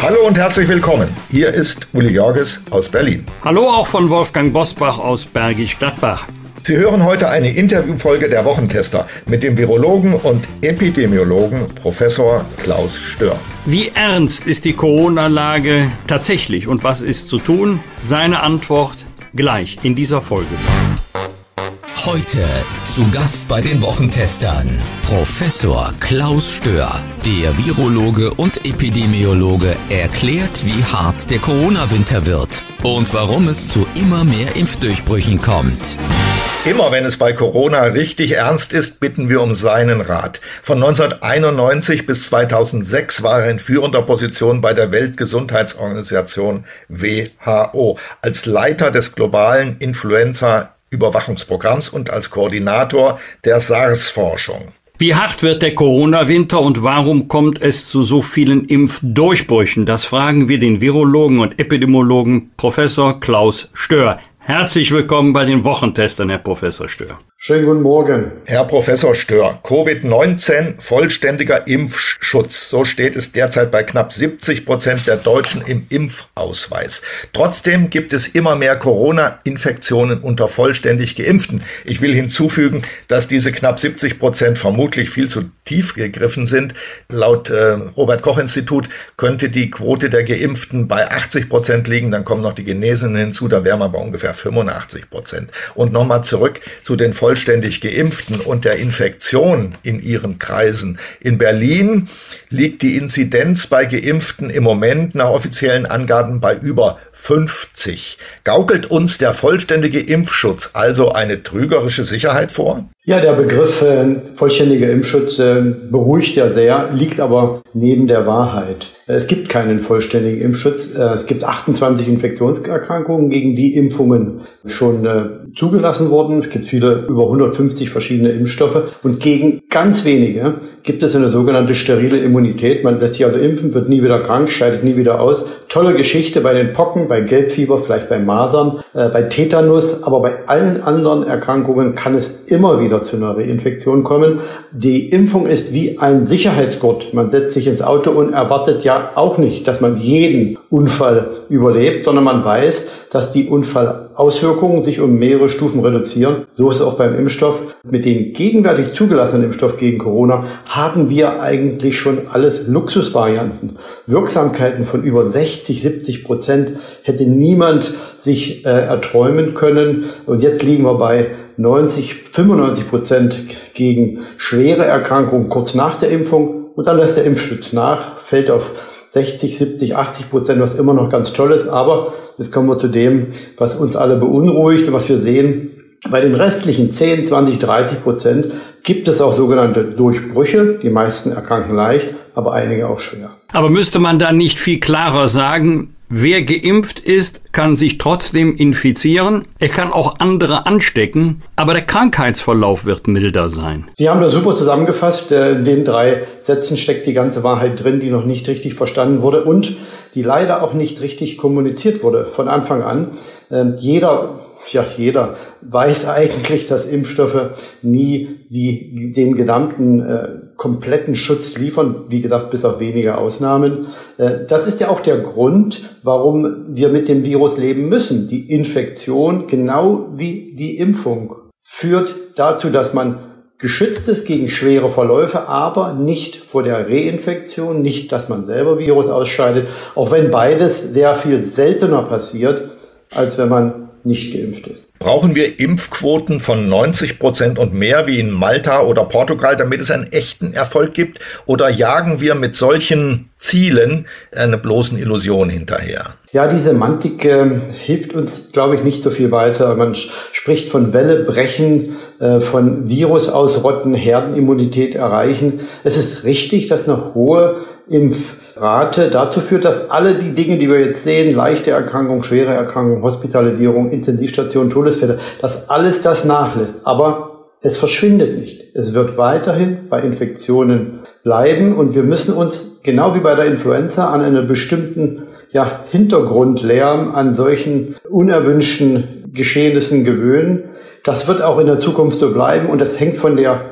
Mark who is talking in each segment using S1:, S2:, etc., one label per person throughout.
S1: Hallo und herzlich willkommen. Hier ist Uli Jorges aus Berlin.
S2: Hallo auch von Wolfgang Bosbach aus Bergisch Gladbach.
S1: Sie hören heute eine Interviewfolge der Wochentester mit dem Virologen und Epidemiologen Professor Klaus Stör.
S2: Wie ernst ist die Corona-Lage tatsächlich und was ist zu tun? Seine Antwort gleich in dieser Folge.
S3: Heute zu Gast bei den Wochentestern Professor Klaus Stör. Der Virologe und Epidemiologe erklärt, wie hart der Corona-Winter wird und warum es zu immer mehr Impfdurchbrüchen kommt.
S1: Immer wenn es bei Corona richtig ernst ist, bitten wir um seinen Rat. Von 1991 bis 2006 war er in führender Position bei der Weltgesundheitsorganisation WHO als Leiter des globalen Influenza Überwachungsprogramms und als Koordinator der SARS-Forschung.
S2: Wie hart wird der Corona-Winter und warum kommt es zu so vielen Impfdurchbrüchen? Das fragen wir den Virologen und Epidemiologen Professor Klaus Stör. Herzlich willkommen bei den Wochentestern, Herr Professor Stör.
S4: Schönen guten Morgen.
S1: Herr Professor Stör, Covid-19 vollständiger Impfschutz. So steht es derzeit bei knapp 70 Prozent der Deutschen im Impfausweis. Trotzdem gibt es immer mehr Corona-Infektionen unter vollständig Geimpften. Ich will hinzufügen, dass diese knapp 70 Prozent vermutlich viel zu tief gegriffen sind. Laut äh, Robert Koch Institut könnte die Quote der Geimpften bei 80 Prozent liegen. Dann kommen noch die Genesenen hinzu. Da wären wir bei ungefähr 85 Prozent. Und nochmal zurück zu den vollständig Geimpften und der Infektion in ihren Kreisen. In Berlin liegt die Inzidenz bei Geimpften im Moment nach offiziellen Angaben bei über 50. Gaukelt uns der vollständige Impfschutz also eine trügerische Sicherheit vor?
S4: Ja, der Begriff äh, vollständiger Impfschutz äh, beruhigt ja sehr, liegt aber neben der Wahrheit. Es gibt keinen vollständigen Impfschutz. Äh, es gibt 28 Infektionserkrankungen, gegen die Impfungen schon äh, zugelassen wurden. Es gibt viele, über 150 verschiedene Impfstoffe. Und gegen ganz wenige gibt es eine sogenannte sterile Immunität. Man lässt sich also impfen, wird nie wieder krank, scheidet nie wieder aus. Tolle Geschichte bei den Pocken, bei Gelbfieber, vielleicht bei Masern, äh, bei Tetanus. Aber bei allen anderen Erkrankungen kann es immer wieder zu einer Reinfektion kommen. Die Impfung ist wie ein Sicherheitsgurt. Man setzt sich ins Auto und erwartet ja auch nicht, dass man jeden Unfall überlebt, sondern man weiß, dass die Unfallauswirkungen sich um mehrere Stufen reduzieren. So ist es auch beim Impfstoff. Mit dem gegenwärtig zugelassenen Impfstoff gegen Corona haben wir eigentlich schon alles Luxusvarianten. Wirksamkeiten von über 60, 70 Prozent hätte niemand sich äh, erträumen können. Und jetzt liegen wir bei 90, 95 Prozent gegen schwere Erkrankungen kurz nach der Impfung. Und dann lässt der Impfschutz nach, fällt auf 60, 70, 80 Prozent, was immer noch ganz toll ist. Aber jetzt kommen wir zu dem, was uns alle beunruhigt und was wir sehen. Bei den restlichen 10, 20, 30 Prozent gibt es auch sogenannte Durchbrüche. Die meisten erkranken leicht, aber einige auch schwer.
S2: Aber müsste man dann nicht viel klarer sagen, Wer geimpft ist, kann sich trotzdem infizieren. Er kann auch andere anstecken, aber der Krankheitsverlauf wird milder sein.
S4: Sie haben das super zusammengefasst. Äh, in den drei Sätzen steckt die ganze Wahrheit drin, die noch nicht richtig verstanden wurde und die leider auch nicht richtig kommuniziert wurde von Anfang an. Ähm, jeder ja, jeder weiß eigentlich, dass Impfstoffe nie die, den gesamten äh, kompletten Schutz liefern, wie gesagt, bis auf wenige Ausnahmen. Äh, das ist ja auch der Grund, warum wir mit dem Virus leben müssen. Die Infektion, genau wie die Impfung, führt dazu, dass man geschützt ist gegen schwere Verläufe, aber nicht vor der Reinfektion, nicht, dass man selber Virus ausscheidet, auch wenn beides sehr viel seltener passiert, als wenn man nicht geimpft ist.
S1: Brauchen wir Impfquoten von 90 Prozent und mehr wie in Malta oder Portugal, damit es einen echten Erfolg gibt? Oder jagen wir mit solchen Zielen eine bloßen Illusion hinterher?
S4: Ja, die Semantik äh, hilft uns, glaube ich, nicht so viel weiter. Man spricht von Welle brechen, äh, von Virus ausrotten, Herdenimmunität erreichen. Es ist richtig, dass eine hohe Impfrate dazu führt, dass alle die Dinge, die wir jetzt sehen, leichte Erkrankung, schwere Erkrankung, Hospitalisierung, Intensivstation, Todesfälle, dass alles das nachlässt. Aber es verschwindet nicht. Es wird weiterhin bei Infektionen bleiben und wir müssen uns, genau wie bei der Influenza, an einen bestimmten ja, Hintergrundlärm, an solchen unerwünschten Geschehnissen gewöhnen. Das wird auch in der Zukunft so bleiben und das hängt von der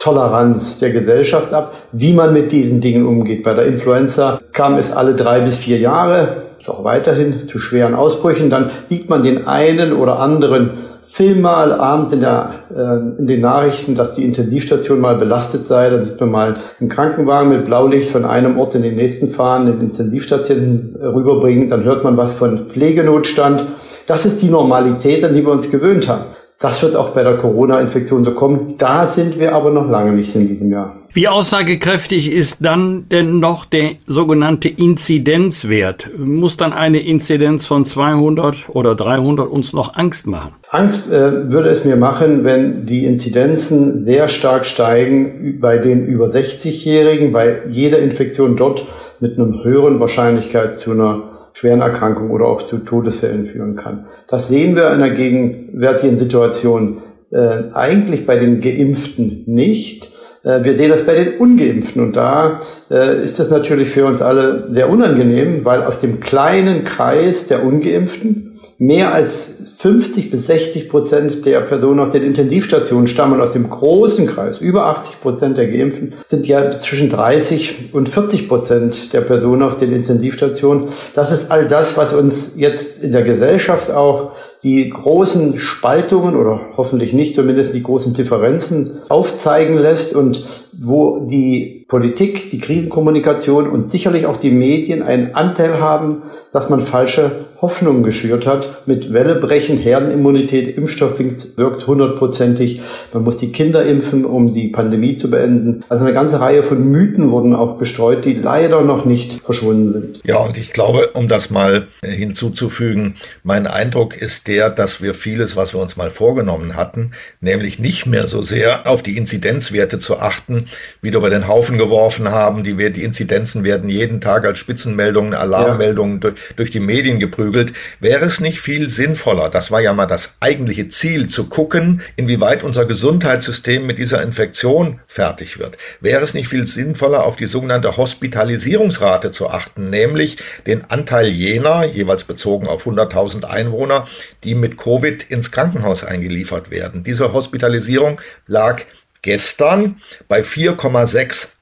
S4: Schmerztoleranz der Gesellschaft ab, wie man mit diesen Dingen umgeht. Bei der Influenza kam es alle drei bis vier Jahre, ist auch weiterhin zu schweren Ausbrüchen. Dann liegt man den einen oder anderen Film mal abends in, der, äh, in den Nachrichten, dass die Intensivstation mal belastet sei. Dann sieht man mal einen Krankenwagen mit Blaulicht von einem Ort in den nächsten fahren, den Intensivstationen rüberbringen. Dann hört man was von Pflegenotstand. Das ist die Normalität, an die wir uns gewöhnt haben. Das wird auch bei der Corona-Infektion so kommen. Da sind wir aber noch lange nicht in diesem Jahr.
S2: Wie aussagekräftig ist dann denn noch der sogenannte Inzidenzwert? Muss dann eine Inzidenz von 200 oder 300 uns noch Angst machen?
S4: Angst äh, würde es mir machen, wenn die Inzidenzen sehr stark steigen bei den über 60-Jährigen, weil jede Infektion dort mit einer höheren Wahrscheinlichkeit zu einer schweren Erkrankungen oder auch zu Todesfällen führen kann. Das sehen wir in der gegenwärtigen Situation äh, eigentlich bei den Geimpften nicht. Äh, wir sehen das bei den Ungeimpften und da äh, ist es natürlich für uns alle sehr unangenehm, weil aus dem kleinen Kreis der Ungeimpften mehr als 50 bis 60 Prozent der Personen auf den Intensivstationen stammen aus dem großen Kreis. Über 80 Prozent der Geimpften sind ja zwischen 30 und 40 Prozent der Personen auf den Intensivstationen. Das ist all das, was uns jetzt in der Gesellschaft auch die großen Spaltungen oder hoffentlich nicht zumindest die großen Differenzen aufzeigen lässt und wo die Politik, die Krisenkommunikation und sicherlich auch die Medien einen Anteil haben, dass man falsche Hoffnungen geschürt hat mit Wellebrechen, Herdenimmunität, Impfstoff wirkt hundertprozentig. Man muss die Kinder impfen, um die Pandemie zu beenden. Also eine ganze Reihe von Mythen wurden auch bestreut, die leider noch nicht verschwunden sind.
S1: Ja, und ich glaube, um das mal hinzuzufügen, mein Eindruck ist der, dass wir vieles, was wir uns mal vorgenommen hatten, nämlich nicht mehr so sehr auf die Inzidenzwerte zu achten, wieder über den Haufen geworfen haben. Die, die Inzidenzen werden jeden Tag als Spitzenmeldungen, Alarmmeldungen ja. durch, durch die Medien geprügelt. Wäre es nicht viel sinnvoller, das war ja mal das eigentliche Ziel, zu gucken, inwieweit unser Gesundheitssystem mit dieser Infektion fertig wird? Wäre es nicht viel sinnvoller, auf die sogenannte Hospitalisierungsrate zu achten, nämlich den Anteil jener, jeweils bezogen auf 100.000 Einwohner, die mit Covid ins Krankenhaus eingeliefert werden? Diese Hospitalisierung lag gestern bei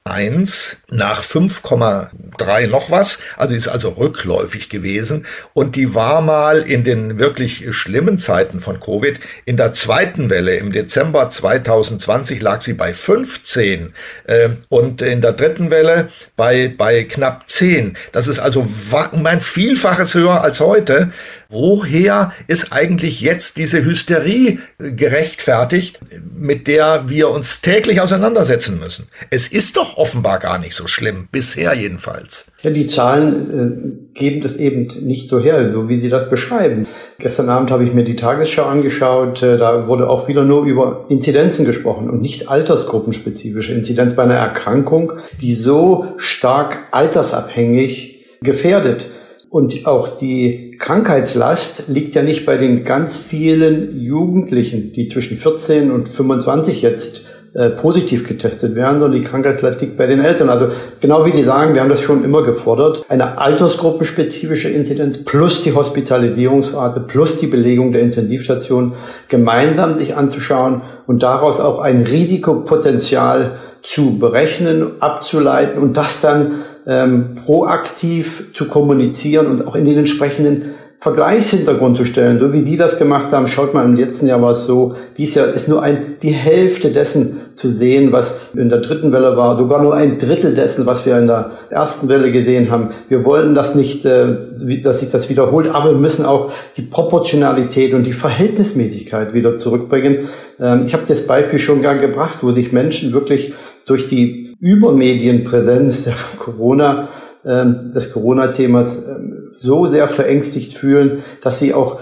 S1: 4,61 nach 5,3 noch was, also ist also rückläufig gewesen und die war mal in den wirklich schlimmen Zeiten von Covid in der zweiten Welle im Dezember 2020 lag sie bei 15 äh, und in der dritten Welle bei bei knapp 10. Das ist also um ein Vielfaches höher als heute. Woher ist eigentlich jetzt diese Hysterie gerechtfertigt, mit der wir uns täglich auseinandersetzen müssen? Es ist doch offenbar gar nicht so schlimm, bisher jedenfalls.
S4: Ja, die Zahlen äh, geben das eben nicht so her, so wie Sie das beschreiben. Gestern Abend habe ich mir die Tagesschau angeschaut, äh, da wurde auch wieder nur über Inzidenzen gesprochen und nicht altersgruppenspezifische Inzidenz bei einer Erkrankung, die so stark altersabhängig gefährdet. Und auch die Krankheitslast liegt ja nicht bei den ganz vielen Jugendlichen, die zwischen 14 und 25 jetzt äh, positiv getestet werden, sondern die Krankheitslast liegt bei den Eltern. Also genau wie die sagen, wir haben das schon immer gefordert, eine altersgruppenspezifische Inzidenz plus die Hospitalisierungsrate plus die Belegung der Intensivstation gemeinsam sich anzuschauen und daraus auch ein Risikopotenzial zu berechnen, abzuleiten und das dann ähm, proaktiv zu kommunizieren und auch in den entsprechenden Vergleichshintergrund zu stellen, so wie die das gemacht haben. Schaut mal, im letzten Jahr war es so, dieses Jahr ist nur ein, die Hälfte dessen zu sehen, was in der dritten Welle war, sogar nur ein Drittel dessen, was wir in der ersten Welle gesehen haben. Wir wollen das nicht, äh, dass sich das wiederholt, aber wir müssen auch die Proportionalität und die Verhältnismäßigkeit wieder zurückbringen. Ähm, ich habe das Beispiel schon gar gebracht, wo sich Menschen wirklich durch die Übermedienpräsenz der Corona ähm, des Corona-Themas ähm, so sehr verängstigt fühlen, dass sie auch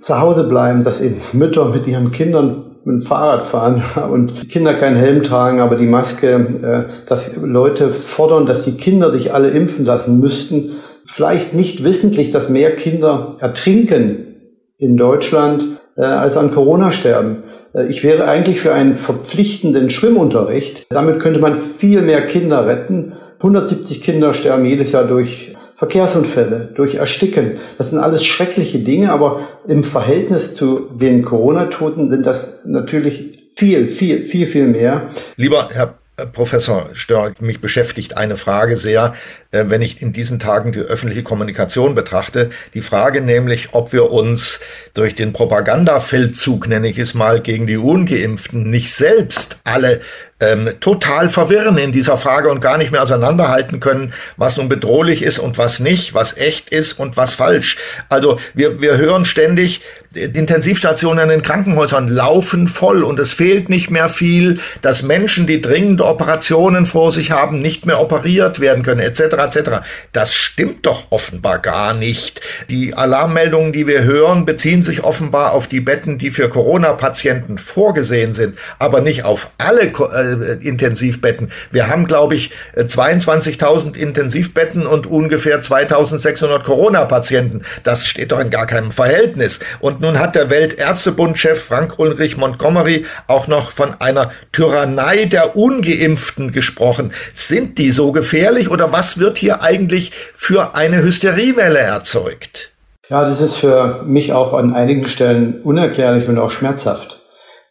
S4: zu Hause bleiben, dass eben Mütter mit ihren Kindern mit dem Fahrrad fahren und die Kinder keinen Helm tragen, aber die Maske, äh, dass Leute fordern, dass die Kinder sich alle impfen lassen müssten, vielleicht nicht wissentlich, dass mehr Kinder ertrinken in Deutschland äh, als an Corona sterben. Äh, ich wäre eigentlich für einen verpflichtenden Schwimmunterricht. Damit könnte man viel mehr Kinder retten. 170 Kinder sterben jedes Jahr durch Verkehrsunfälle, durch Ersticken. Das sind alles schreckliche Dinge, aber im Verhältnis zu den Corona-Toten sind das natürlich viel, viel, viel, viel mehr.
S1: Lieber Herr Professor Stör, mich beschäftigt eine Frage sehr, wenn ich in diesen Tagen die öffentliche Kommunikation betrachte. Die Frage nämlich, ob wir uns durch den Propagandafeldzug, nenne ich es mal, gegen die Ungeimpften nicht selbst alle ähm, total verwirren in dieser Frage und gar nicht mehr auseinanderhalten können, was nun bedrohlich ist und was nicht, was echt ist und was falsch. Also wir, wir hören ständig, Intensivstationen in den Krankenhäusern laufen voll und es fehlt nicht mehr viel, dass Menschen, die dringende Operationen vor sich haben, nicht mehr operiert werden können, etc. etc. Das stimmt doch offenbar gar nicht. Die Alarmmeldungen, die wir hören, beziehen sich offenbar auf die Betten, die für Corona-Patienten vorgesehen sind, aber nicht auf alle äh, Intensivbetten. Wir haben, glaube ich, 22.000 Intensivbetten und ungefähr 2.600 Corona-Patienten. Das steht doch in gar keinem Verhältnis. Und nun hat der Weltärztebund-Chef Frank Ulrich Montgomery auch noch von einer Tyrannei der Ungeimpften gesprochen. Sind die so gefährlich oder was wird hier eigentlich für eine Hysteriewelle erzeugt?
S4: Ja, das ist für mich auch an einigen Stellen unerklärlich und auch schmerzhaft.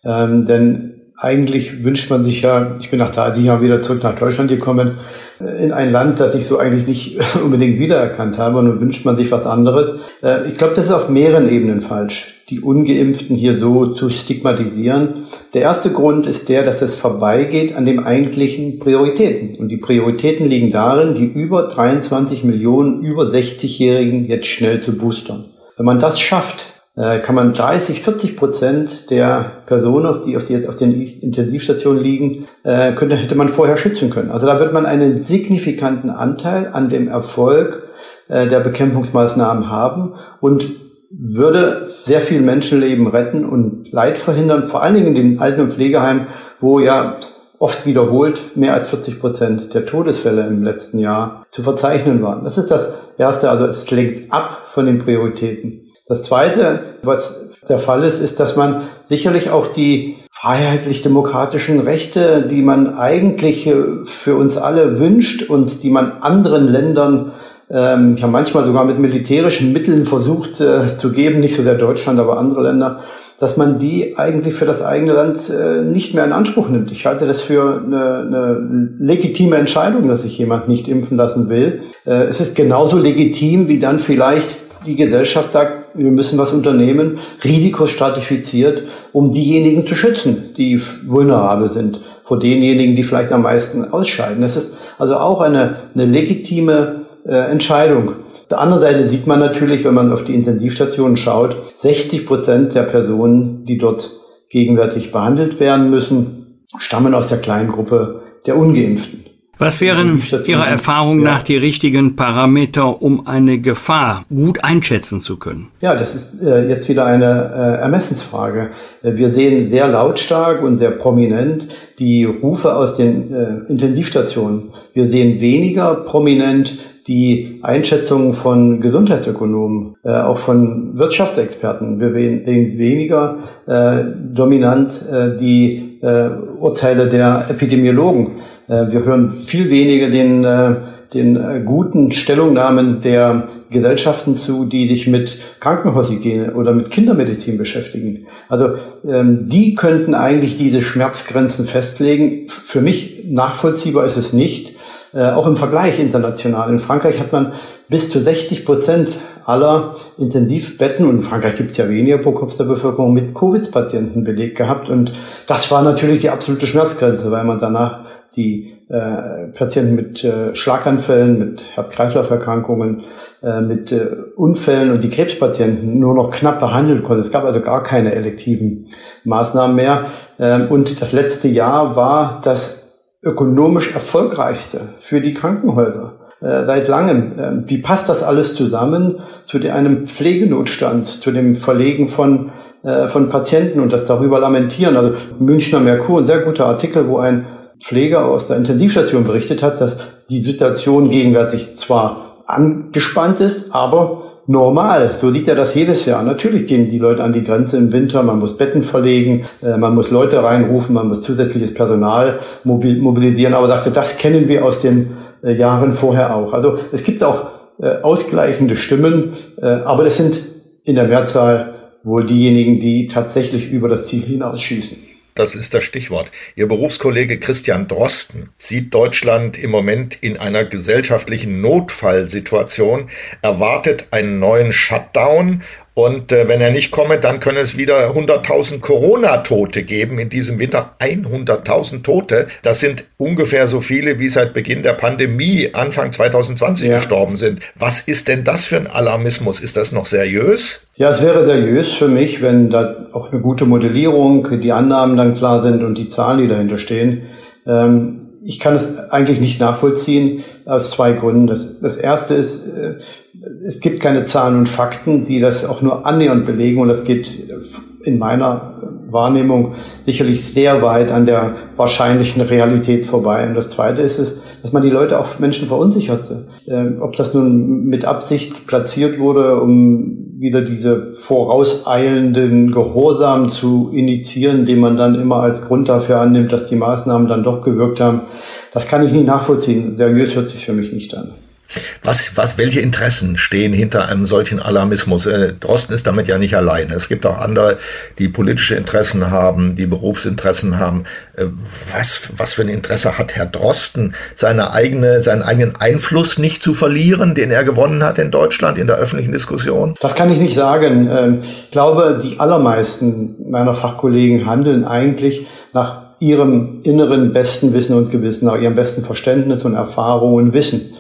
S4: Ähm, denn eigentlich wünscht man sich ja, ich bin nach drei Jahren wieder zurück nach Deutschland gekommen, äh, in ein Land, das ich so eigentlich nicht unbedingt wiedererkannt habe. Und nun wünscht man sich was anderes. Äh, ich glaube, das ist auf mehreren Ebenen falsch, die Ungeimpften hier so zu stigmatisieren. Der erste Grund ist der, dass es vorbeigeht an den eigentlichen Prioritäten. Und die Prioritäten liegen darin, die über 23 Millionen über 60-Jährigen jetzt schnell zu boostern. Wenn man das schafft, äh, kann man 30, 40 Prozent der Personen, auf die, auf die jetzt auf den Intensivstationen liegen, äh, könnte, hätte man vorher schützen können. Also da wird man einen signifikanten Anteil an dem Erfolg äh, der Bekämpfungsmaßnahmen haben und würde sehr viel Menschenleben retten und Leid verhindern, vor allen Dingen in den Alten- und Pflegeheimen, wo ja oft wiederholt mehr als 40 Prozent der Todesfälle im letzten Jahr zu verzeichnen waren. Das ist das Erste, also es lenkt ab von den Prioritäten. Das Zweite, was der Fall ist, ist, dass man sicherlich auch die freiheitlich-demokratischen Rechte, die man eigentlich für uns alle wünscht und die man anderen Ländern ähm, ja manchmal sogar mit militärischen Mitteln versucht äh, zu geben, nicht so sehr Deutschland, aber andere Länder, dass man die eigentlich für das eigene Land äh, nicht mehr in Anspruch nimmt. Ich halte das für eine, eine legitime Entscheidung, dass sich jemand nicht impfen lassen will. Äh, es ist genauso legitim, wie dann vielleicht die Gesellschaft sagt, wir müssen was unternehmen, risikostratifiziert, um diejenigen zu schützen, die vulnerabel sind, vor denjenigen, die vielleicht am meisten ausscheiden. Das ist also auch eine, eine legitime äh, Entscheidung. Auf der anderen Seite sieht man natürlich, wenn man auf die Intensivstationen schaut, 60 Prozent der Personen, die dort gegenwärtig behandelt werden müssen, stammen aus der kleinen Gruppe der Ungeimpften.
S2: Was wären Ihrer Erfahrung nach die richtigen Parameter, um eine Gefahr gut einschätzen zu können?
S4: Ja, das ist äh, jetzt wieder eine äh, Ermessensfrage. Äh, wir sehen sehr lautstark und sehr prominent die Rufe aus den äh, Intensivstationen. Wir sehen weniger prominent die Einschätzungen von Gesundheitsökonomen, äh, auch von Wirtschaftsexperten. Wir sehen weniger äh, dominant die Urteile der Epidemiologen. Äh, wir hören viel weniger den, äh, den äh, guten Stellungnahmen der Gesellschaften zu, die sich mit Krankenhaushygiene oder mit Kindermedizin beschäftigen. Also ähm, die könnten eigentlich diese Schmerzgrenzen festlegen. Für mich nachvollziehbar ist es nicht. auch im Vergleich international. In Frankreich hat man bis zu 60 Prozent aller Intensivbetten, und in Frankreich gibt es ja weniger pro Kopf der Bevölkerung, mit Covid-Patienten belegt gehabt. Und das war natürlich die absolute Schmerzgrenze, weil man danach die äh, Patienten mit äh, Schlaganfällen, mit Herz-Kreislauf-Erkrankungen, äh, mit äh, Unfällen und die Krebspatienten nur noch knapp behandeln konnte. Es gab also gar keine elektiven Maßnahmen mehr. Ähm, und das letzte Jahr war das ökonomisch erfolgreichste für die Krankenhäuser. äh, seit langem. Äh, wie passt das alles zusammen zu einem Pflegenotstand, zu dem Verlegen von, äh, von Patienten und das darüber lamentieren? Also Münchner Merkur, ein sehr guter Artikel, wo ein Pfleger aus der Intensivstation berichtet hat, dass die Situation gegenwärtig zwar angespannt ist, aber normal. So sieht er das jedes Jahr. Natürlich gehen die Leute an die Grenze im Winter, man muss Betten verlegen, äh, man muss Leute reinrufen, man muss zusätzliches Personal mobilisieren. Aber sagte, das kennen wir aus den äh, Jahren vorher auch. Also es gibt auch äh, ausgleichende Stimmen, aber das sind in der Mehrzahl wohl diejenigen, die tatsächlich über das Ziel hinausschießen.
S1: Das ist das Stichwort. Ihr Berufskollege Christian Drosten sieht Deutschland im Moment in einer gesellschaftlichen Notfallsituation, erwartet einen neuen Shutdown und äh, wenn er nicht komme, dann können es wieder 100.000 Corona-Tote geben. In diesem Winter 100.000 Tote. Das sind ungefähr so viele, wie seit Beginn der Pandemie Anfang 2020 ja. gestorben sind. Was ist denn das für ein Alarmismus? Ist das noch seriös?
S4: Ja, es wäre seriös für mich, wenn da auch eine gute Modellierung, die Annahmen dann klar sind und die Zahlen, die dahinter stehen. Ähm, ich kann es eigentlich nicht nachvollziehen aus zwei Gründen. Das, das erste ist, äh, es gibt keine Zahlen und Fakten, die das auch nur annähernd belegen und das geht in meiner Wahrnehmung sicherlich sehr weit an der wahrscheinlichen Realität vorbei. Und das Zweite ist es, dass man die Leute auch Menschen verunsicherte. Ähm, ob das nun mit Absicht platziert wurde, um wieder diese vorauseilenden Gehorsam zu initiieren, den man dann immer als Grund dafür annimmt, dass die Maßnahmen dann doch gewirkt haben, das kann ich nicht nachvollziehen. Seriös hört sich für mich nicht an.
S1: Was, was, welche Interessen stehen hinter einem solchen Alarmismus? Äh, Drosten ist damit ja nicht alleine. Es gibt auch andere, die politische Interessen haben, die Berufsinteressen haben. Äh, was, was für ein Interesse hat Herr Drosten, seine eigene, seinen eigenen Einfluss nicht zu verlieren, den er gewonnen hat in Deutschland in der öffentlichen Diskussion?
S4: Das kann ich nicht sagen. Ähm, ich glaube, die allermeisten meiner Fachkollegen handeln eigentlich nach ihrem inneren besten Wissen und Gewissen, nach ihrem besten Verständnis und Erfahrung und Wissen.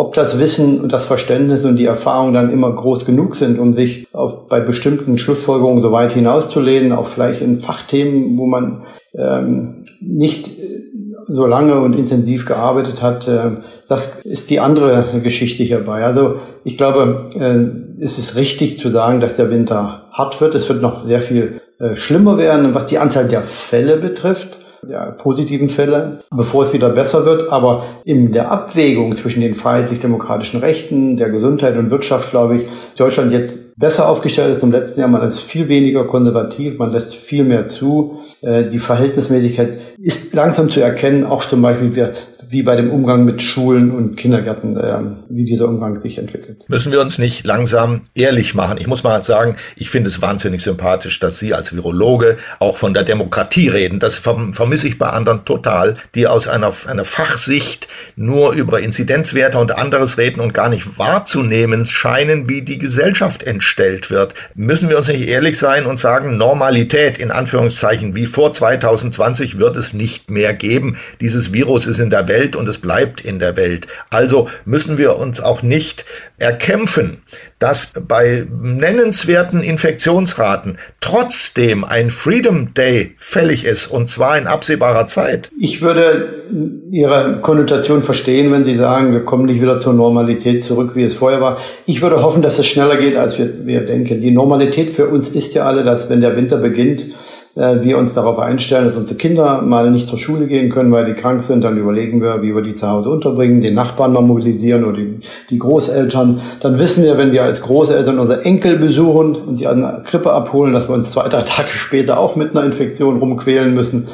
S4: Ob das Wissen und das Verständnis und die Erfahrung dann immer groß genug sind, um sich auf, bei bestimmten Schlussfolgerungen so weit hinauszulehnen, auch vielleicht in Fachthemen, wo man ähm, nicht äh, so lange und intensiv gearbeitet hat, äh, das ist die andere Geschichte hierbei. Also ich glaube, äh, es ist richtig zu sagen, dass der Winter hart wird. Es wird noch sehr viel äh, schlimmer werden, was die Anzahl der Fälle betrifft ja, positiven Fälle, bevor es wieder besser wird. Aber in der Abwägung zwischen den freiheitlich-demokratischen Rechten, der Gesundheit und Wirtschaft, glaube ich, Deutschland jetzt besser aufgestellt ist im letzten Jahr. Man ist viel weniger konservativ, man lässt viel mehr zu. Äh, die Verhältnismäßigkeit ist langsam zu erkennen, auch zum Beispiel wie bei dem Umgang mit Schulen und Kindergärten, äh, wie dieser Umgang sich entwickelt.
S1: Müssen wir uns nicht langsam ehrlich machen? Ich muss mal sagen, ich finde es wahnsinnig sympathisch, dass Sie als Virologe auch von der Demokratie reden. Das vermisse ich bei anderen total, die aus einer, einer Fachsicht nur über Inzidenzwerte und anderes reden und gar nicht wahrzunehmen scheinen, wie die Gesellschaft entstellt wird. Müssen wir uns nicht ehrlich sein und sagen, Normalität in Anführungszeichen wie vor 2020 wird es nicht mehr geben. Dieses Virus ist in der Welt Welt und es bleibt in der Welt. Also müssen wir uns auch nicht erkämpfen, dass bei nennenswerten Infektionsraten trotzdem ein Freedom Day fällig ist und zwar in absehbarer Zeit.
S4: Ich würde Ihre Konnotation verstehen, wenn Sie sagen, wir kommen nicht wieder zur Normalität zurück, wie es vorher war. Ich würde hoffen, dass es schneller geht, als wir, wir denken. Die Normalität für uns ist ja alle, dass wenn der Winter beginnt, äh, wir uns darauf einstellen, dass unsere Kinder mal nicht zur Schule gehen können, weil die krank sind. Dann überlegen wir, wie wir die zu Hause unterbringen, den Nachbarn mal mobilisieren oder die, die Großeltern. Dann wissen wir, wenn wir als Großeltern unsere Enkel besuchen und die an der Krippe abholen, dass wir uns zwei, drei Tage später auch mit einer Infektion rumquälen müssen.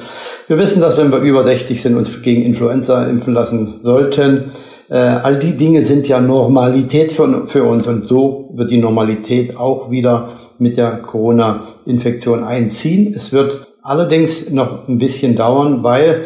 S4: Wir wissen, dass wenn wir über 60 sind, uns gegen Influenza impfen lassen sollten. Äh, all die Dinge sind ja Normalität für, für uns und so wird die Normalität auch wieder mit der Corona-Infektion einziehen. Es wird allerdings noch ein bisschen dauern, weil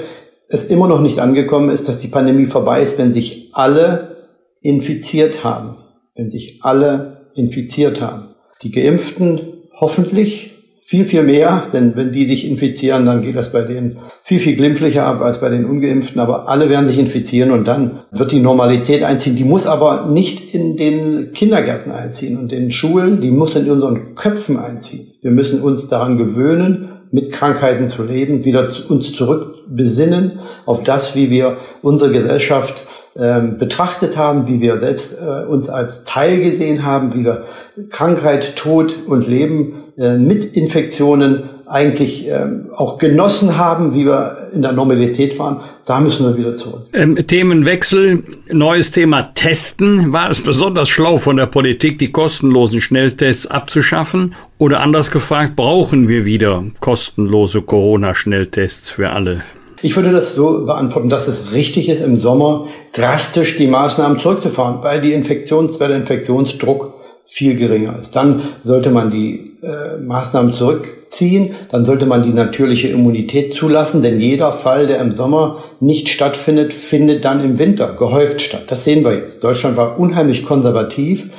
S4: es immer noch nicht angekommen ist, dass die Pandemie vorbei ist, wenn sich alle infiziert haben. Wenn sich alle infiziert haben. Die Geimpften hoffentlich viel, viel mehr, denn wenn die sich infizieren, dann geht das bei denen viel, viel glimpflicher ab als bei den Ungeimpften, aber alle werden sich infizieren und dann wird die Normalität einziehen. Die muss aber nicht in den Kindergärten einziehen und in den Schulen, die muss in unseren Köpfen einziehen. Wir müssen uns daran gewöhnen, mit Krankheiten zu leben, wieder uns zurückbesinnen auf das, wie wir unsere Gesellschaft ähm, betrachtet haben, wie wir selbst äh, uns als Teil gesehen haben, wie wir Krankheit, Tod und Leben äh, mit Infektionen eigentlich ähm, auch genossen haben, wie wir in der Normalität waren, da müssen wir wieder zurück.
S2: Ähm, Themenwechsel, neues Thema Testen. War es besonders schlau von der Politik, die kostenlosen Schnelltests abzuschaffen? Oder anders gefragt, brauchen wir wieder kostenlose Corona-Schnelltests für alle?
S4: Ich würde das so beantworten, dass es richtig ist, im Sommer drastisch die Maßnahmen zurückzufahren, weil die Infektions, weil der Infektionsdruck viel geringer ist. Dann sollte man die äh, Maßnahmen zurückziehen, dann sollte man die natürliche Immunität zulassen, denn jeder Fall, der im Sommer nicht stattfindet, findet dann im Winter gehäuft statt. Das sehen wir jetzt. Deutschland war unheimlich konservativ.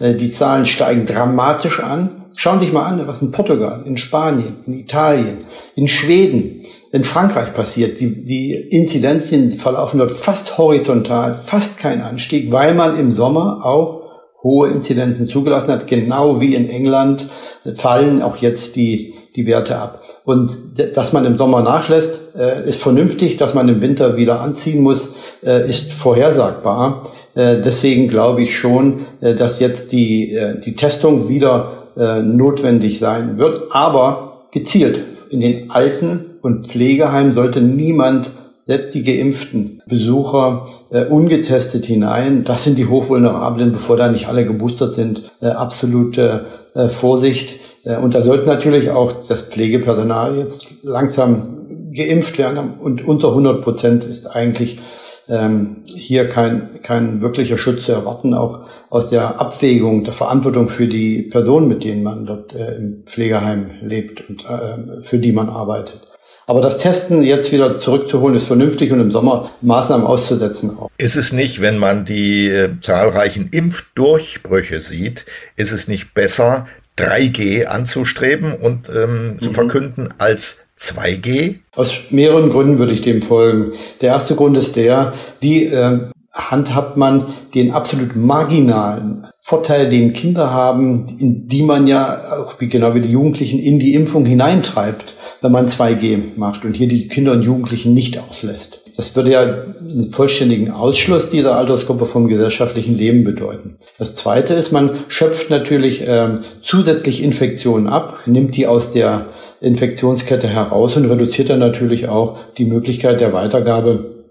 S4: Äh, die Zahlen steigen dramatisch an. Schauen Sie sich mal an, was in Portugal, in Spanien, in Italien, in Schweden, in Frankreich passiert. Die, die Inzidenzien verlaufen dort fast horizontal, fast kein Anstieg, weil man im Sommer auch hohe Inzidenzen zugelassen hat, genau wie in England fallen auch jetzt die, die Werte ab. Und dass man im Sommer nachlässt, äh, ist vernünftig, dass man im Winter wieder anziehen muss, äh, ist vorhersagbar. Äh, deswegen glaube ich schon, dass jetzt die, die Testung wieder notwendig sein wird, aber gezielt. In den Alten- und Pflegeheimen sollte niemand selbst die geimpften Besucher äh, ungetestet hinein. Das sind die Hochvulnerablen, bevor da nicht alle geboostert sind. Äh, absolute äh, Vorsicht. Äh, und da sollte natürlich auch das Pflegepersonal jetzt langsam geimpft werden. Und unter 100 Prozent ist eigentlich ähm, hier kein, kein wirklicher Schutz zu erwarten, auch aus der Abwägung der Verantwortung für die Personen, mit denen man dort äh, im Pflegeheim lebt und äh, für die man arbeitet. Aber das Testen jetzt wieder zurückzuholen, ist vernünftig und im Sommer Maßnahmen auszusetzen auch.
S1: Ist es nicht, wenn man die äh, zahlreichen Impfdurchbrüche sieht, ist es nicht besser, 3G anzustreben und ähm, mhm. zu verkünden als 2G?
S4: Aus mehreren Gründen würde ich dem folgen. Der erste Grund ist der, wie äh, handhabt man den absolut marginalen Vorteil, den Kinder haben, in die man ja auch wie genau wie die Jugendlichen in die Impfung hineintreibt, wenn man 2G macht und hier die Kinder und Jugendlichen nicht auslässt. Das würde ja einen vollständigen Ausschluss dieser Altersgruppe vom gesellschaftlichen Leben bedeuten. Das Zweite ist, man schöpft natürlich ähm, zusätzlich Infektionen ab, nimmt die aus der Infektionskette heraus und reduziert dann natürlich auch die Möglichkeit der Weitergabe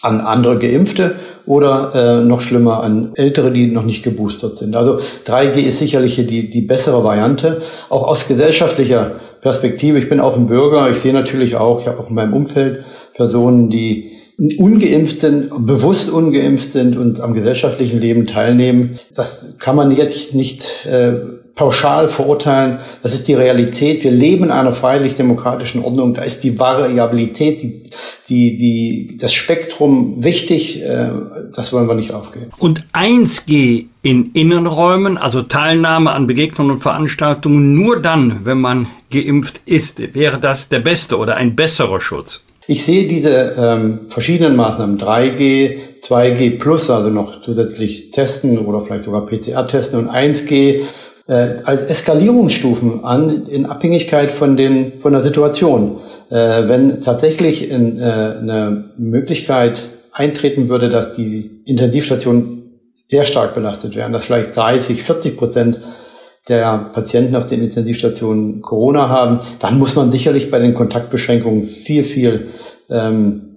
S4: an andere Geimpfte oder äh, noch schlimmer an Ältere, die noch nicht geboostert sind. Also 3G ist sicherlich die, die bessere Variante, auch aus gesellschaftlicher Perspektive. Ich bin auch ein Bürger, ich sehe natürlich auch, ich habe auch in meinem Umfeld Personen, die ungeimpft sind, bewusst ungeimpft sind und am gesellschaftlichen Leben teilnehmen. Das kann man jetzt nicht äh, pauschal verurteilen. Das ist die Realität. Wir leben in einer freiheitlich-demokratischen Ordnung. Da ist die Variabilität, die, die, die, das Spektrum wichtig. Äh, das wollen wir nicht aufgeben.
S2: Und 1G in Innenräumen, also Teilnahme an Begegnungen und Veranstaltungen, nur dann, wenn man geimpft ist, wäre das der beste oder ein besserer Schutz.
S4: Ich sehe diese ähm, verschiedenen Maßnahmen 3G, 2G plus, also noch zusätzlich testen oder vielleicht sogar PCR testen und 1G äh, als Eskalierungsstufen an in Abhängigkeit von den von der Situation. Äh, wenn tatsächlich in, äh, eine Möglichkeit eintreten würde, dass die Intensivstationen sehr stark belastet werden, dass vielleicht 30, 40 Prozent der Patienten auf den Intensivstationen Corona haben, dann muss man sicherlich bei den Kontaktbeschränkungen viel, viel ähm,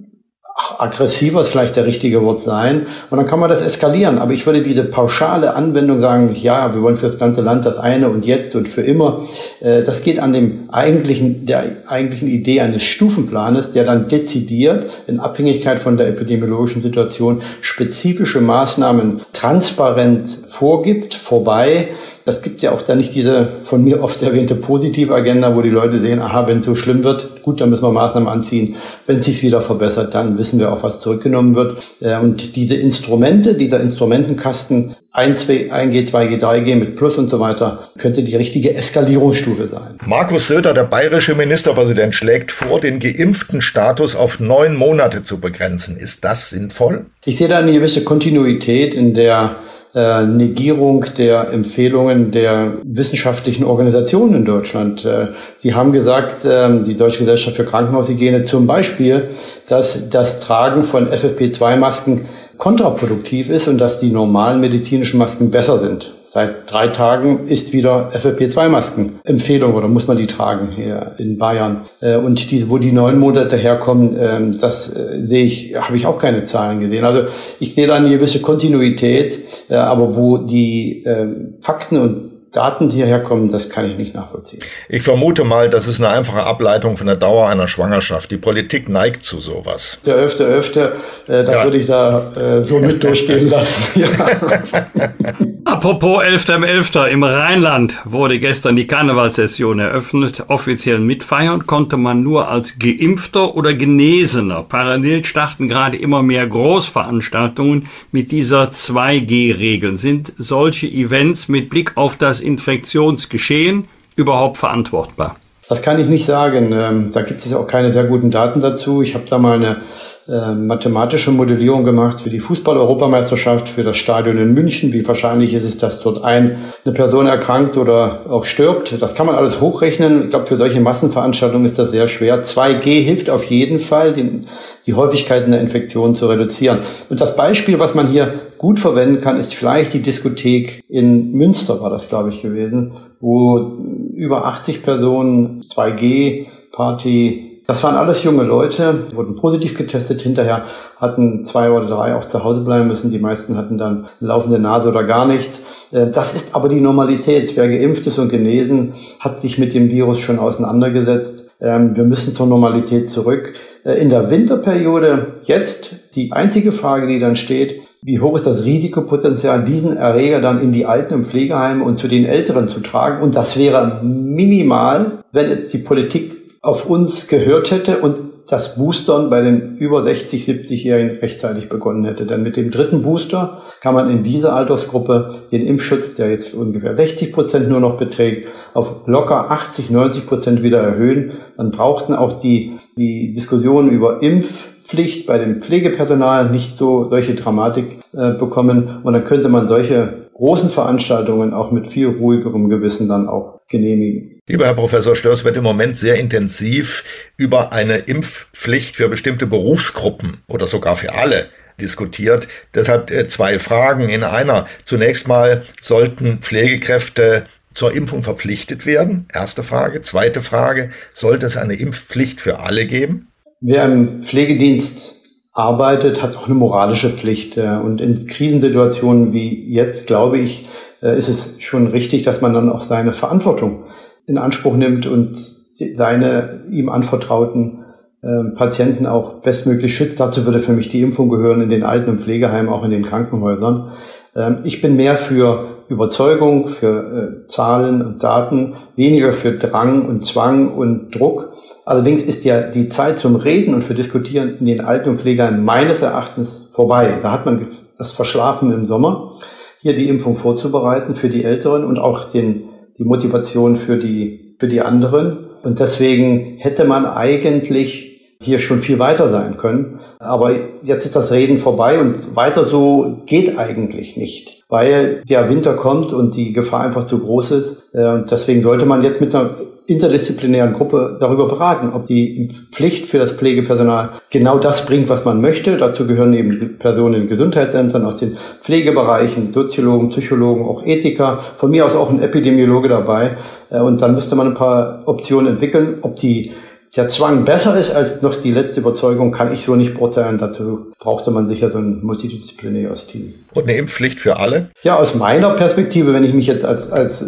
S4: aggressiver ist vielleicht der richtige Wort sein. Und dann kann man das eskalieren. Aber ich würde diese pauschale Anwendung sagen, ja, wir wollen für das ganze Land das eine und jetzt und für immer. Äh, das geht an dem eigentlichen, der eigentlichen Idee eines Stufenplanes, der dann dezidiert in Abhängigkeit von der epidemiologischen Situation spezifische Maßnahmen transparent vorgibt, vorbei das gibt ja auch da nicht diese von mir oft erwähnte positive Agenda, wo die Leute sehen, aha, wenn es so schlimm wird, gut, dann müssen wir Maßnahmen anziehen. Wenn es sich wieder verbessert, dann wissen wir auch, was zurückgenommen wird. Äh, und diese Instrumente, dieser Instrumentenkasten, 1G, 2G, 3G mit Plus und so weiter, könnte die richtige Eskalierungsstufe sein.
S1: Markus Söder, der bayerische Ministerpräsident, schlägt vor, den geimpften Status auf neun Monate zu begrenzen. Ist das sinnvoll?
S4: Ich sehe da eine gewisse Kontinuität in der äh, Negierung der Empfehlungen der wissenschaftlichen Organisationen in Deutschland. Äh, Sie haben gesagt, äh, die Deutsche Gesellschaft für Krankenhaushygiene zum Beispiel, dass das Tragen von FFP2-Masken kontraproduktiv ist und dass die normalen medizinischen Masken besser sind. Seit drei Tagen ist wieder FFP2-Masken Empfehlung oder muss man die tragen hier in Bayern. Äh, und die, wo die neun Monate herkommen, ähm, das äh, sehe ich, habe ich auch keine Zahlen gesehen. Also ich sehe da eine gewisse Kontinuität, äh, aber wo die ähm, Fakten und Daten, die hierher kommen, das kann ich nicht nachvollziehen.
S1: Ich vermute mal, das ist eine einfache Ableitung von der Dauer einer Schwangerschaft. Die Politik neigt zu sowas.
S4: Der öfter, öfter, äh, das ja. würde ich da äh, so mit durchgehen lassen. Ja.
S2: Apropos 11.11. .11. Im Rheinland wurde gestern die Karnevalssession eröffnet. Offiziell mitfeiern konnte man nur als Geimpfter oder Genesener. Parallel starten gerade immer mehr Großveranstaltungen mit dieser 2G-Regel. Sind solche Events mit Blick auf das Infektionsgeschehen überhaupt verantwortbar?
S4: Das kann ich nicht sagen. Ähm, da gibt es auch keine sehr guten Daten dazu. Ich habe da mal eine äh, mathematische Modellierung gemacht für die Fußball-Europameisterschaft, für das Stadion in München. Wie wahrscheinlich ist es, dass dort ein, eine Person erkrankt oder auch stirbt? Das kann man alles hochrechnen. Ich glaube, für solche Massenveranstaltungen ist das sehr schwer. 2G hilft auf jeden Fall, die, die Häufigkeiten der Infektionen zu reduzieren. Und das Beispiel, was man hier gut verwenden kann, ist vielleicht die Diskothek in Münster, war das, glaube ich, gewesen wo über 80 Personen 2G Party das waren alles junge Leute, wurden positiv getestet. Hinterher hatten zwei oder drei auch zu Hause bleiben müssen. Die meisten hatten dann laufende Nase oder gar nichts. Äh, das ist aber die Normalität. Wer geimpft ist und genesen, hat sich mit dem Virus schon auseinandergesetzt. Ähm, wir müssen zur Normalität zurück. Äh, in der Winterperiode jetzt die einzige Frage, die dann steht, wie hoch ist das Risikopotenzial, diesen Erreger dann in die Alten- und Pflegeheimen und zu den Älteren zu tragen? Und das wäre minimal, wenn jetzt die Politik auf uns gehört hätte und das Boostern bei den über 60, 70-Jährigen rechtzeitig begonnen hätte. Denn mit dem dritten Booster kann man in dieser Altersgruppe den Impfschutz, der jetzt ungefähr 60 Prozent nur noch beträgt, auf locker 80, 90 Prozent wieder erhöhen. Dann brauchten auch die, die Diskussionen über Impfpflicht bei dem Pflegepersonal nicht so solche Dramatik äh, bekommen. Und dann könnte man solche großen Veranstaltungen auch mit viel ruhigerem Gewissen dann auch genehmigen.
S1: Lieber Herr Professor Störs, wird im Moment sehr intensiv über eine Impfpflicht für bestimmte Berufsgruppen oder sogar für alle diskutiert. Deshalb äh, zwei Fragen in einer. Zunächst mal sollten Pflegekräfte zur Impfung verpflichtet werden? Erste Frage. Zweite Frage, sollte es eine Impfpflicht für alle geben?
S4: Wer im Pflegedienst arbeitet, hat auch eine moralische Pflicht. Äh, und in Krisensituationen wie jetzt, glaube ich, äh, ist es schon richtig, dass man dann auch seine Verantwortung in Anspruch nimmt und seine ihm anvertrauten ähm, Patienten auch bestmöglich schützt. Dazu würde für mich die Impfung gehören in den Alten- und Pflegeheimen, auch in den Krankenhäusern. Ähm, ich bin mehr für Überzeugung, für äh, Zahlen und Daten, weniger für Drang und Zwang und Druck. Allerdings ist ja die Zeit zum Reden und für Diskutieren in den Alten- und Pflegeheimen meines Erachtens vorbei. Da hat man das verschlafen im Sommer, hier die Impfung vorzubereiten für die Älteren und auch den, die Motivation für die, für die anderen. Und deswegen hätte man eigentlich hier schon viel weiter sein können. Aber jetzt ist das Reden vorbei und weiter so geht eigentlich nicht, weil der Winter kommt und die Gefahr einfach zu groß ist. Äh, und deswegen sollte man jetzt mit einer interdisziplinären Gruppe darüber beraten, ob die Pflicht für das Pflegepersonal genau das bringt, was man möchte. Dazu gehören eben Personen in Gesundheitsämtern aus den Pflegebereichen, Soziologen, Psychologen, auch Ethiker, von mir aus auch ein Epidemiologe dabei. Äh, und dann müsste man ein paar Optionen entwickeln, ob die der Zwang besser ist als noch die letzte Überzeugung, kann ich so nicht beurteilen. Dazu brauchte man sicher so ein multidisziplinäres Team.
S1: Und eine Impfpflicht für alle?
S4: Ja, aus meiner Perspektive, wenn ich mich jetzt als, als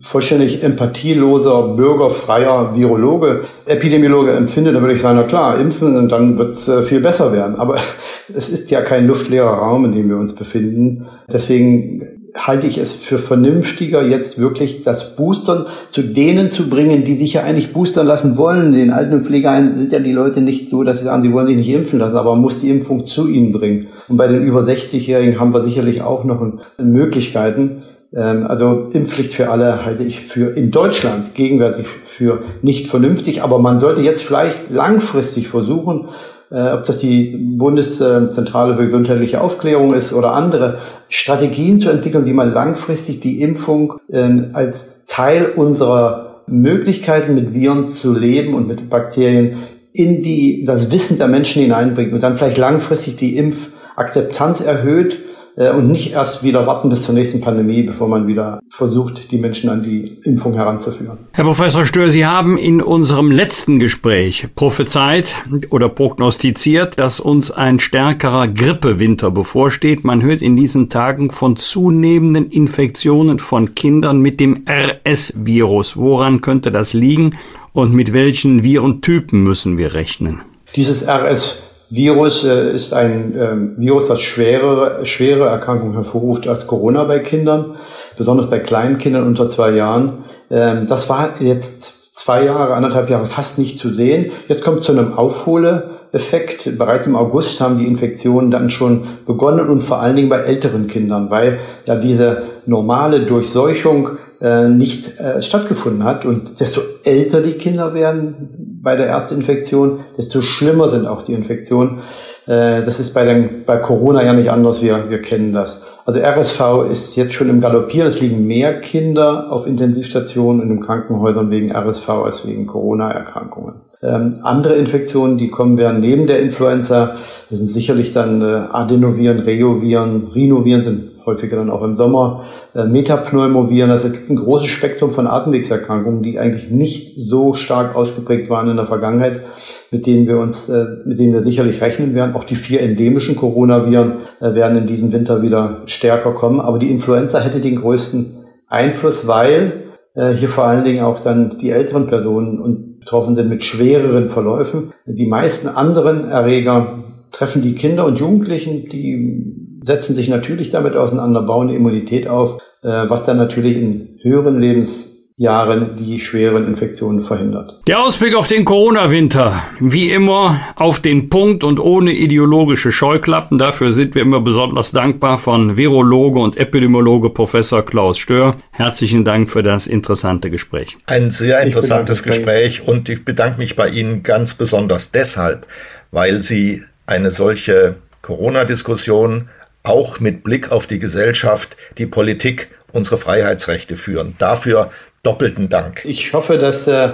S4: vollständig empathieloser, bürgerfreier Virologe, Epidemiologe empfinde, dann würde ich sagen, na klar, impfen und dann wird es äh, viel besser werden. Aber es ist ja kein luftleerer Raum, in dem wir uns befinden. Deswegen halte ich es für vernünftiger, jetzt wirklich das Boostern zu denen zu bringen, die sich ja eigentlich boostern lassen wollen. Den alten Pflegeheimen sind ja die Leute nicht so, dass sie sagen, sie wollen sich nicht impfen lassen, aber man muss die Impfung zu ihnen bringen. Und bei den über 60-Jährigen haben wir sicherlich auch noch Möglichkeiten. Ähm, also Impfpflicht für alle halte ich für in Deutschland gegenwärtig für nicht vernünftig, aber man sollte jetzt vielleicht langfristig versuchen, äh, ob das die Bundeszentrale für gesundheitliche Aufklärung ist oder andere, Strategien zu entwickeln, wie man langfristig die Impfung äh, als Teil unserer Möglichkeiten mit Viren zu leben und mit Bakterien in die, das Wissen der Menschen hineinbringt und dann vielleicht langfristig die Impfakzeptanz erhöht und nicht erst wieder warten bis zur nächsten Pandemie, bevor man wieder versucht, die Menschen an die Impfung heranzuführen.
S2: Herr Professor Stör, Sie haben in unserem letzten Gespräch prophezeit oder prognostiziert, dass uns ein stärkerer Grippewinter bevorsteht. Man hört in diesen Tagen von zunehmenden Infektionen von Kindern mit dem RS-Virus. Woran könnte das liegen und mit welchen Virentypen müssen wir rechnen?
S4: Dieses RS Virus äh, ist ein ähm, Virus, das schwere, schwere Erkrankungen hervorruft als Corona bei Kindern, besonders bei kleinen Kindern unter zwei Jahren. Ähm, das war jetzt zwei Jahre, anderthalb Jahre fast nicht zu sehen. Jetzt kommt zu einem Aufholeeffekt. Bereits im August haben die Infektionen dann schon begonnen und vor allen Dingen bei älteren Kindern, weil ja diese normale Durchseuchung äh, nicht äh, stattgefunden hat. Und desto älter die Kinder werden bei der Erstinfektion, desto schlimmer sind auch die Infektionen. Äh, das ist bei, den, bei Corona ja nicht anders, wir, wir kennen das. Also RSV ist jetzt schon im Galoppieren. Es liegen mehr Kinder auf Intensivstationen und in Krankenhäusern wegen RSV als wegen Corona-Erkrankungen. Ähm, andere Infektionen, die kommen werden neben der Influenza, das sind sicherlich dann äh, Adenoviren, Reoviren, Rhinoviren sind häufiger dann auch im Sommer, äh, Metapneumoviren. Also es gibt ein großes Spektrum von Atemwegserkrankungen, die eigentlich nicht so stark ausgeprägt waren in der Vergangenheit, mit denen wir uns, äh, mit denen wir sicherlich rechnen werden. Auch die vier endemischen Coronaviren äh, werden in diesem Winter wieder stärker kommen. Aber die Influenza hätte den größten Einfluss, weil äh, hier vor allen Dingen auch dann die älteren Personen und betroffen sind mit schwereren Verläufen. Die meisten anderen Erreger treffen die Kinder und Jugendlichen, die setzen sich natürlich damit auseinander, bauen Immunität auf, äh, was dann natürlich in höheren Lebensjahren die schweren Infektionen verhindert.
S2: Der Ausblick auf den Corona-Winter. Wie immer auf den Punkt und ohne ideologische Scheuklappen. Dafür sind wir immer besonders dankbar von Virologe und Epidemiologe Professor Klaus Stör. Herzlichen Dank für das interessante Gespräch.
S1: Ein sehr interessantes Gespräch und ich bedanke mich bei Ihnen ganz besonders deshalb, weil Sie eine solche Corona-Diskussion auch mit Blick auf die Gesellschaft, die Politik, unsere Freiheitsrechte führen. Dafür doppelten Dank.
S4: Ich hoffe, dass äh,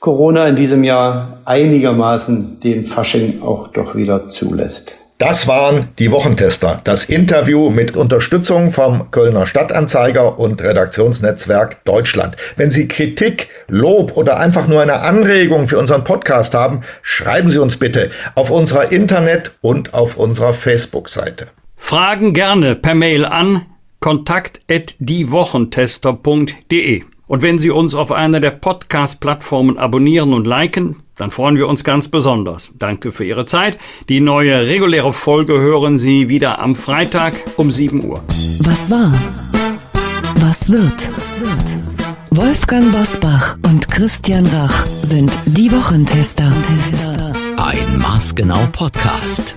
S4: Corona in diesem Jahr einigermaßen den Fasching auch doch wieder zulässt.
S1: Das waren die Wochentester. Das Interview mit Unterstützung vom Kölner Stadtanzeiger und Redaktionsnetzwerk Deutschland. Wenn Sie Kritik, Lob oder einfach nur eine Anregung für unseren Podcast haben, schreiben Sie uns bitte auf unserer Internet- und auf unserer Facebook-Seite.
S2: Fragen gerne per Mail an kontakt@diewochentester.de. Und wenn Sie uns auf einer der Podcast-Plattformen abonnieren und liken, dann freuen wir uns ganz besonders. Danke für Ihre Zeit. Die neue reguläre Folge hören Sie wieder am Freitag um 7 Uhr.
S5: Was war? Was wird? Wolfgang Bosbach und Christian Rach sind die Wochentester.
S3: Ein Maßgenau Podcast.